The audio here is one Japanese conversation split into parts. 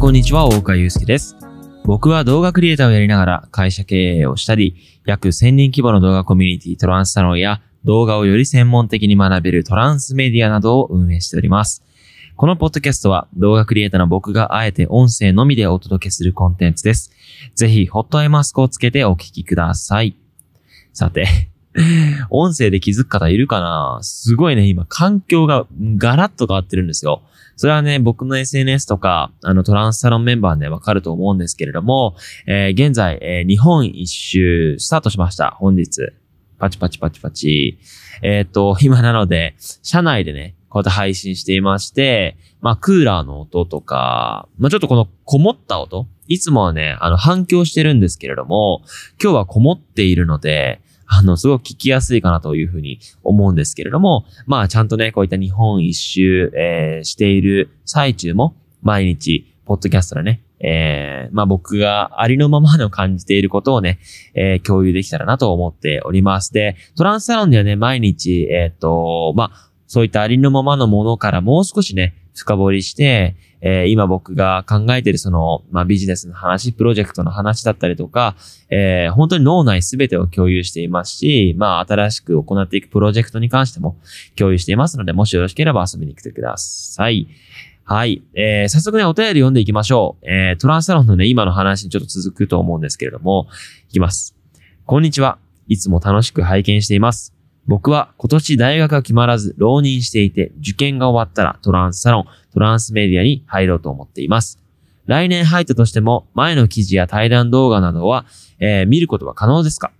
こんにちは、大川祐介です。僕は動画クリエイターをやりながら会社経営をしたり、約1000人規模の動画コミュニティトランスサロンや動画をより専門的に学べるトランスメディアなどを運営しております。このポッドキャストは動画クリエイターの僕があえて音声のみでお届けするコンテンツです。ぜひ、ホットアイマスクをつけてお聞きください。さて、音声で気づく方いるかな？すごいね、今環境がガラッと変わってるんですよ。それはね、僕の SNS とか、あの、トランスサロンメンバーでわかると思うんですけれども、えー現在、えー日本一周スタートしました。本日。パチパチパチパチ。えっ、と、今なので、車内でね、こうやって配信していまして、まあ、クーラーの音とか、まあ、ちょっとこのこもった音いつもはね、あの、反響してるんですけれども、今日はこもっているので、あの、すごく聞きやすいかなというふうに思うんですけれども、まあ、ちゃんとね、こういった日本一周、えーしている最中も、毎日、ポッドキャストでね、えーまあ僕がありのままの感じていることをね、えー共有できたらなと思っております。で、トランスサロンではね、毎日、えっ、と、まあ、そういったありのままのものからもう少しね、深掘りして、えー今僕が考えているその、まあ、ビジネスの話、プロジェクトの話だったりとか、えー本当に脳内すべてを共有していますし、まあ、新しく行っていくプロジェクトに関しても共有していますので、もしよろしければ遊びに来てください。はい。えー早速ね、お便り読んでいきましょう。えートランスサロンのね、今の話にちょっと続くと思うんですけれども、いきます。こんにちは。いつも楽しく拝見しています。僕は今年大学が決まらず浪人していて、受験が終わったらトランスサロン、トランスメディアに入ろうと思っています。来年入ったとしても、前の記事や対談動画などは、えー見ることは可能ですか？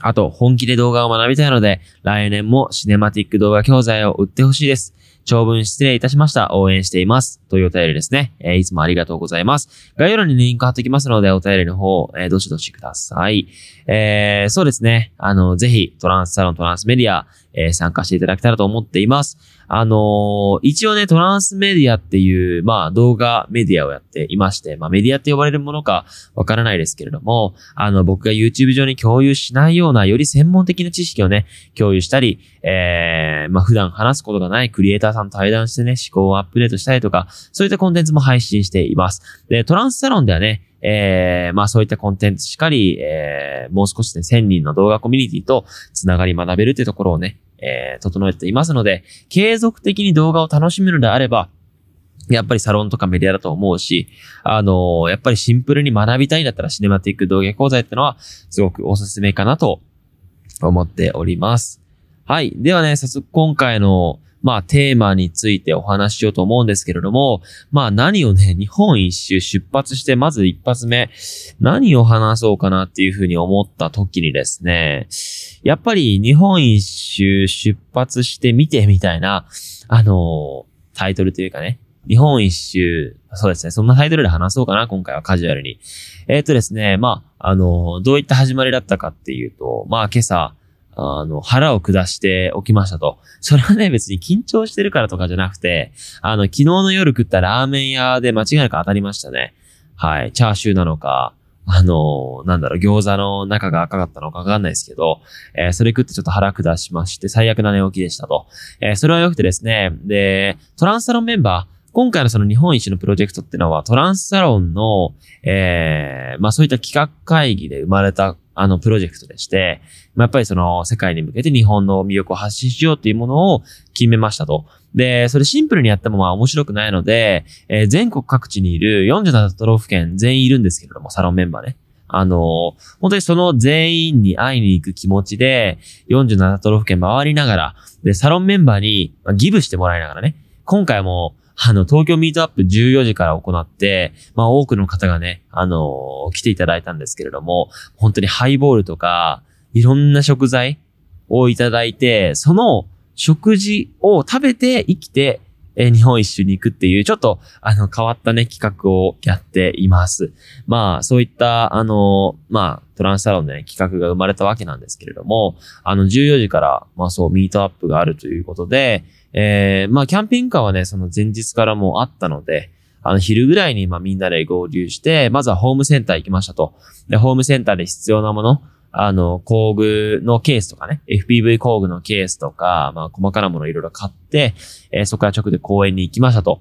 あと、本気で動画を学びたいので、来年もシネマティック動画教材を売ってほしいです。長文失礼いたしました。応援しています。というお便りですね。えーいつもありがとうございます。概要欄にリンク貼っておきますので、お便りの方、えーどしどしください。えーそうですね。あの、ぜひ、トランスサロン、トランスメディア、えー参加していただけたらと思っています。あのー一応ね、トランスメディアっていう、まあ、動画メディアをやっていまして、まあ、メディアって呼ばれるものかわからないですけれども、あの、僕が YouTube 上に共有しないような、より専門的な知識をね、共有したり、えー、まあ、普段話すことがないクリエイターさんと対談してね、思考をアップデートしたりとか、そういったコンテンツも配信しています。で、トランスサロンではね、えー、まあそういったコンテンツしかり、えー、もう少しね、1000人の動画コミュニティとつながり学べるっていうところをね、えー、整えていますので、継続的に動画を楽しむのであれば、やっぱりサロンとかメディアだと思うし、あのーやっぱりシンプルに学びたいんだったらシネマティック動画講座ってのは、すごくおすすめかなと思っております。はい。ではね、早速今回の、まあテーマについてお話ししようと思うんですけれども、まあ何をね、日本一周出発して、まず一発目、何を話そうかなっていうふうに思った時にですね、やっぱり日本一周出発してみてみたいな、あのタイトルというかね、日本一周、そうですね、そんなタイトルで話そうかな、今回はカジュアルに。えっ、とですね、まあ、あのどういった始まりだったかっていうと、まあ今朝、あの、腹を下しておきましたと。それはね、別に緊張してるからとかじゃなくて、あの、昨日の夜食ったラーメン屋で間違いなく当たりましたね。はい。チャーシューなのか、あの、なんだろう、餃子の中が赤かったのかわかんないですけど、えーそれ食ってちょっと腹下しまして、最悪な寝起きでしたと。えーそれは良くてですね、で、トランスサロンメンバー、今回のその日本一のプロジェクトってのは、トランスサロンの、えーまあそういった企画会議で生まれた、あの、プロジェクトでして、まあ、やっぱりその、世界に向けて日本の魅力を発信しようっていうものを決めましたと。で、それシンプルにやってもまあ面白くないので、えー全国各地にいる47都道府県全員いるんですけれども、サロンメンバーね。あの本当にその全員に会いに行く気持ちで、47都道府県回りながら、で、サロンメンバーにギブしてもらいながらね、今回も、あの、東京ミートアップ14時から行って、まあ多くの方がね、あのー来ていただいたんですけれども、本当にハイボールとか、いろんな食材をいただいて、その食事を食べて生きて、え日本一周に行くっていう、ちょっと、あの、変わったね、企画をやっています。まあ、そういった、あの、まあ、トランスサロンでね、企画が生まれたわけなんですけれども、あの、14時から、まあそう、ミートアップがあるということで、えーまあ、キャンピングカーはね、その前日からもあったので、あの、昼ぐらいに、まあ、みんなで合流して、まずはホームセンター行きましたと。で、ホームセンターで必要なもの、あの、工具のケースとかね、FPV 工具のケースとか、まあ、細かなものをいろいろ買って、えーそこから直で公園に行きましたと。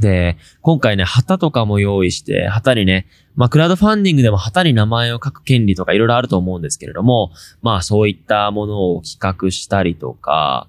で、今回ね、旗とかも用意して、旗にね、まあ、クラウドファンディングでも旗に名前を書く権利とかいろいろあると思うんですけれども、まあ、そういったものを企画したりとか、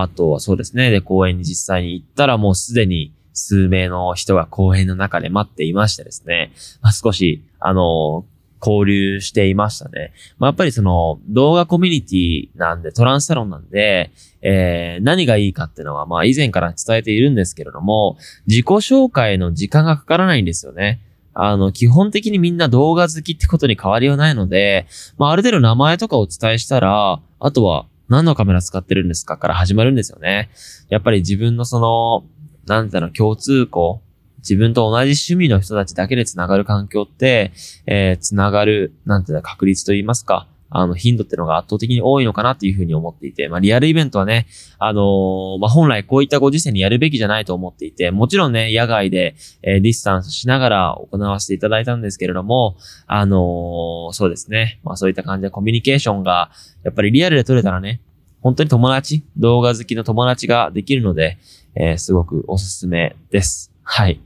あとはそうですね、で、公園に実際に行ったらもうすでに数名の人が公園の中で待っていましてですね、まあ、少し、あの、交流していましたね。まあ、やっぱりその動画コミュニティなんで、トランスサロンなんで、えー、何がいいかっていうのは、まあ以前から伝えているんですけれども、自己紹介の時間がかからないんですよね。あの、基本的にみんな動画好きってことに変わりはないので、まあある程度名前とかをお伝えしたら、あとは何のカメラ使ってるんですかから始まるんですよね。やっぱり自分のその、なんていうの、共通項、自分と同じ趣味の人たちだけで繋がる環境って、えー、繋がる、なんていうの、確率と言いますか、あの、頻度ってのが圧倒的に多いのかなっていうふうに思っていて、まあ、リアルイベントはね、あのー、まあ、本来こういったご時世にやるべきじゃないと思っていて、もちろんね、野外で、えー、ディスタンスしながら行わせていただいたんですけれども、あのー、そうですね、まあ、そういった感じでコミュニケーションが、やっぱりリアルで取れたらね、本当に友達、動画好きの友達ができるので、えー、すごくおすすめです。はい。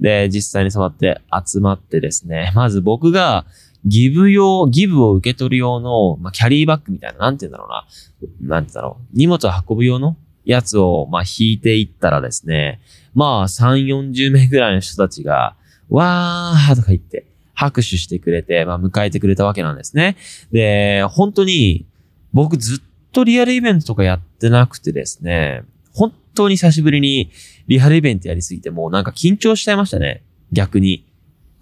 で、実際に触って集まってですね、まず僕がギブ用、ギブを受け取る用の、まあ、キャリーバッグみたいな、なんて言うんだろうな。なんて言うんだろう。荷物を運ぶ用のやつを、まあ、引いていったらですね、まあ、3、40名ぐらいの人たちが、わーとか言って、拍手してくれて、まあ、迎えてくれたわけなんですね。で、本当に、僕ずっとリアルイベントとかやってなくてですね、本当に久しぶりにリアルイベントやりすぎてもうなんか緊張しちゃいましたね。逆に。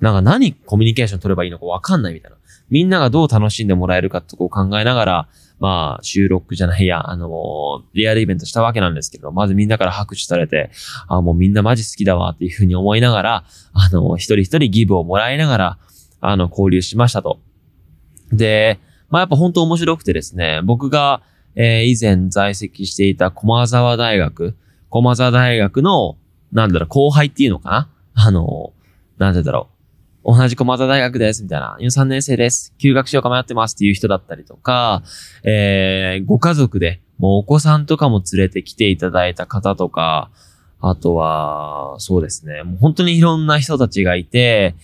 なんか何コミュニケーション取ればいいのかわかんないみたいな。みんながどう楽しんでもらえるかってこを考えながら、まあ、収録じゃないや、あのー、リアルイベントしたわけなんですけど、まずみんなから拍手されて、あ、もうみんなマジ好きだわっていうふうに思いながら、あのー、一人一人ギブをもらいながら、あの、交流しましたと。で、まあやっぱ本当面白くてですね、僕が、えー、以前在籍していた駒沢大学、駒沢大学の、なんだろう、後輩っていうのかな？あの、なんてだろう。同じ駒沢大学です、みたいな。4、3年生です。休学しようか迷ってますっていう人だったりとか、えー、ご家族で、もうお子さんとかも連れてきていただいた方とか、あとは、そうですね。もう本当にいろんな人たちがいて、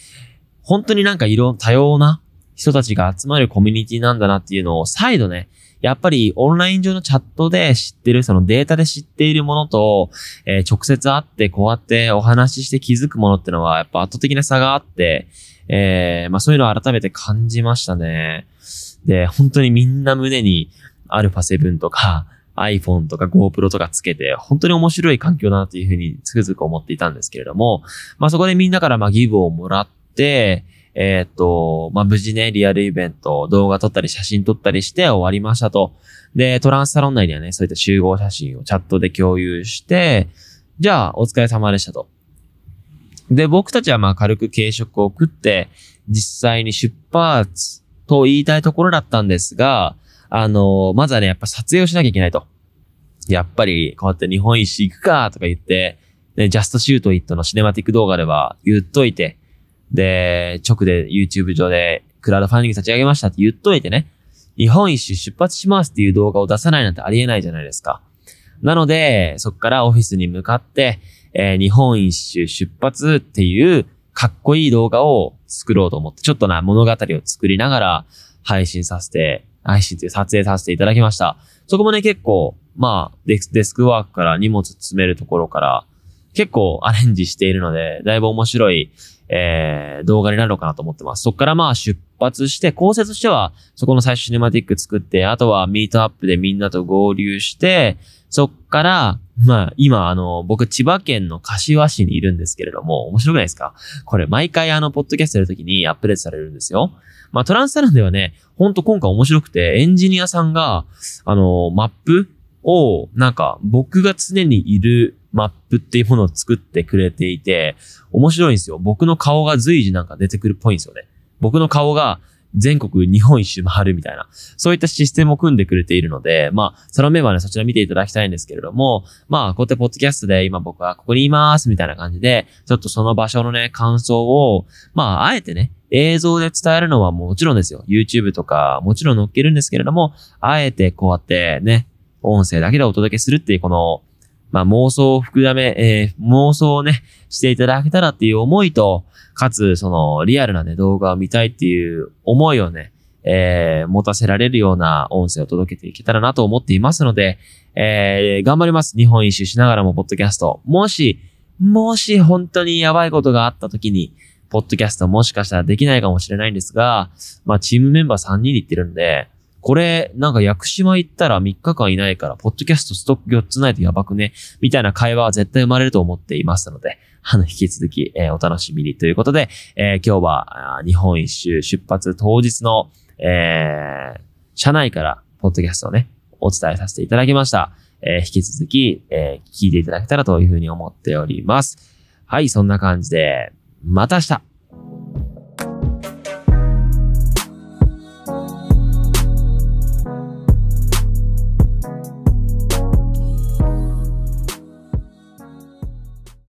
本当になんかいろ、多様な人たちが集まるコミュニティなんだなっていうのを再度ね、やっぱりオンライン上のチャットで知ってる、そのデータで知っているものと、えー、直接会ってこうやってお話しして気づくものってのはやっぱ圧倒的な差があって、えー、まあそういうのを改めて感じましたね。で、本当にみんな胸に α7 とか iPhone とか GoPro とかつけて、本当に面白い環境だなっていうふうにつくづく思っていたんですけれども、まあそこでみんなからまあギブをもらって、えっ、と、まあ、無事ね、リアルイベント、動画撮ったり写真撮ったりして終わりましたと。で、トランスサロン内にはね、そういった集合写真をチャットで共有して、じゃあ、お疲れ様でしたと。で、僕たちはまあ軽く軽食を食って、実際に出発と言いたいところだったんですが、あのー、まずはね、やっぱ撮影をしなきゃいけないと。やっぱり、こうやって日本一周行くかとか言って、ね、 Just Shoot It のシネマティック動画では言っといて、で、直で YouTube 上でクラウドファンディング立ち上げましたって言っといてね、日本一周出発しますっていう動画を出さないなんてありえないじゃないですか。なので、そこからオフィスに向かって、えー、日本一周出発っていうかっこいい動画を作ろうと思って、ちょっとな物語を作りながら配信させて、配信っていう撮影させていただきました。そこもね、結構、まあデス、デスクワークから荷物詰めるところから、結構アレンジしているので、だいぶ面白い、えー、動画になるのかなと思ってます。そこからまあ出発して、構成としては、そこの最初シネマティック作って、あとはミートアップでみんなと合流して、そっから、まあ、今、あの、僕、千葉県の柏市にいるんですけれども、面白くないですか？これ、毎回あの、ポッドキャストやるときにアップデートされるんですよ。まあ、トランスサロンではね、ほんと今回面白くて、エンジニアさんが、あの、マップを、なんか、僕が常にいるマップっていうものを作ってくれていて、面白いんですよ。僕の顔が随時なんか出てくるっぽいんですよね。僕の顔が全国日本一周回るみたいな、そういったシステムを組んでくれているので、まあ、そのメンバーね、そちら見ていただきたいんですけれども、まあ、こうやってポッドキャストで今僕はここにいますみたいな感じで、ちょっとその場所のね、感想を、まあ、あえてね、映像で伝えるのはもちろんですよ。YouTube とかもちろん載っけるんですけれども、あえてこうやってね、音声だけでお届けするっていうこの、まあ、妄想を膨らめ、えー、妄想をね、していただけたらっていう思いと、かつ、その、リアルなね、動画を見たいっていう思いをね、えー、持たせられるような音声を届けていけたらなと思っていますので、えー、頑張ります。日本一周しながらも、ポッドキャスト。もし、もし本当にやばいことがあった時に、ポッドキャストもしかしたらできないかもしれないんですが、まあ、チームメンバー3人で行ってるんで、これ、なんか屋久島行ったら3日間いないから、ポッドキャストストック4つないとやばくね？みたいな会話は絶対生まれると思っていますので、あの、引き続き、えー、お楽しみにということで、えー、今日は、日本一周出発当日の、えー、車内から、ポッドキャストをね、お伝えさせていただきました。え、引き続き、え、聞いていただけたらというふうに思っております。はい、そんな感じで、また明日